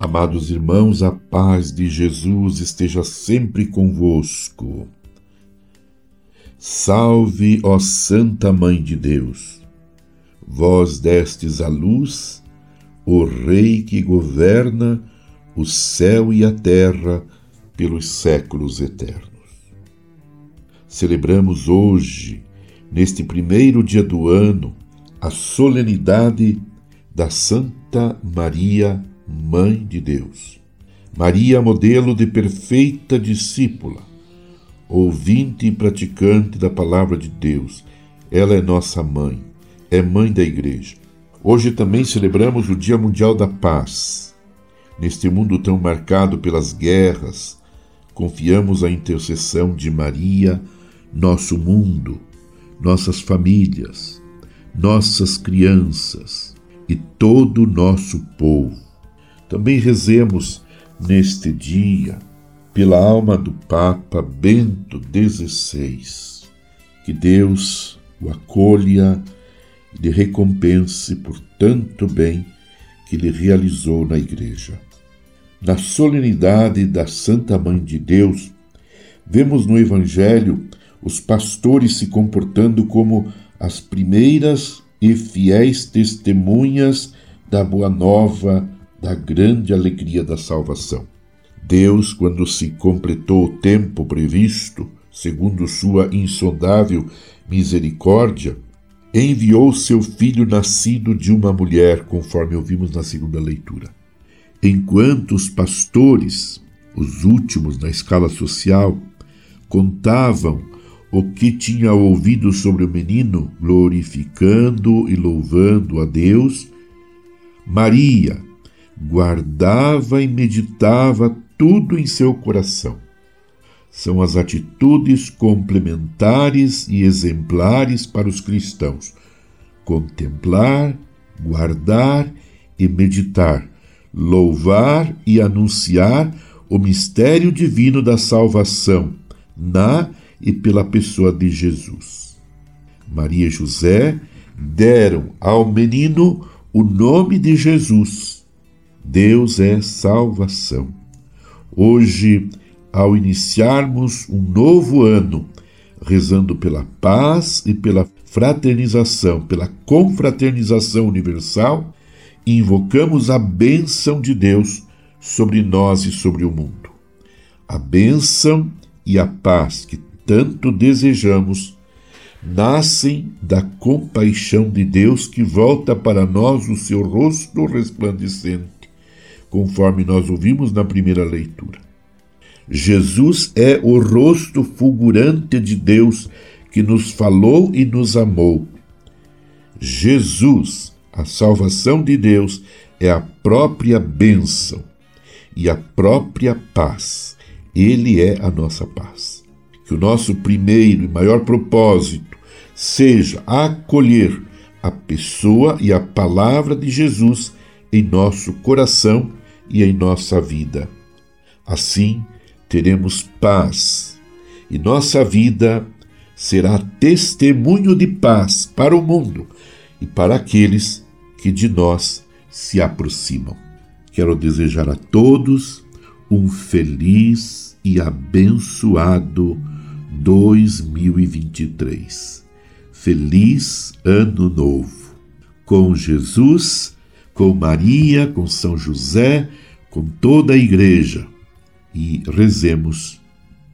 Amados irmãos, a paz de Jesus esteja sempre convosco. Salve, ó Santa Mãe de Deus! Vós destes a luz, o Rei que governa o céu e a terra pelos séculos eternos. Celebramos hoje, neste primeiro dia do ano, a solenidade da Santa Maria Mãe de Deus. Maria, modelo de perfeita discípula, ouvinte e praticante da palavra de Deus. Ela é nossa mãe, é mãe da igreja. Hoje também celebramos o Dia Mundial da Paz. Neste mundo tão marcado pelas guerras, confiamos a intercessão de Maria, nosso mundo, nossas famílias, nossas crianças e todo o nosso povo. Também rezemos neste dia pela alma do Papa Bento XVI. Que Deus o acolha e lhe recompense por tanto bem que lhe realizou na Igreja. Na solenidade da Santa Mãe de Deus, vemos no Evangelho os pastores se comportando como as primeiras e fiéis testemunhas da Boa Nova da grande alegria da salvação. Deus, quando se completou o tempo previsto, segundo sua insondável misericórdia, enviou seu filho nascido de uma mulher, conforme ouvimos na segunda leitura. Enquanto os pastores, os últimos na escala social, contavam o que tinha ouvido sobre o menino, glorificando e louvando a Deus, Maria, guardava e meditava tudo em seu coração. São as atitudes complementares e exemplares para os cristãos: contemplar, guardar e meditar, louvar e anunciar o mistério divino da salvação na e pela pessoa de Jesus. Maria e José deram ao menino o nome de Jesus Deus é salvação. Hoje, ao iniciarmos um novo ano, rezando pela paz e pela fraternização, pela confraternização universal, invocamos a bênção de Deus sobre nós e sobre o mundo. A bênção e a paz que tanto desejamos nascem da compaixão de Deus que volta para nós o seu rosto resplandecente conforme nós ouvimos na primeira leitura. Jesus é o rosto fulgurante de Deus que nos falou e nos amou. Jesus, a salvação de Deus, é a própria bênção e a própria paz. Ele é a nossa paz. Que o nosso primeiro e maior propósito seja acolher a pessoa e a palavra de Jesus em nosso coração e em nossa vida. Assim, teremos paz e nossa vida será testemunho de paz para o mundo e para aqueles que de nós se aproximam. Quero desejar a todos um feliz e abençoado 2023. Feliz Ano Novo! Com Jesus com Maria, com São José, com toda a Igreja e rezemos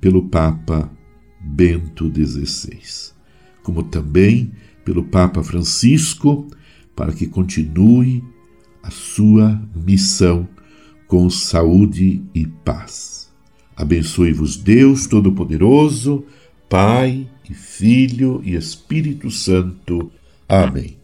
pelo Papa Bento XVI, como também pelo Papa Francisco, para que continue a sua missão com saúde e paz. Abençoe-vos Deus Todo-Poderoso, Pai e Filho e Espírito Santo. Amém.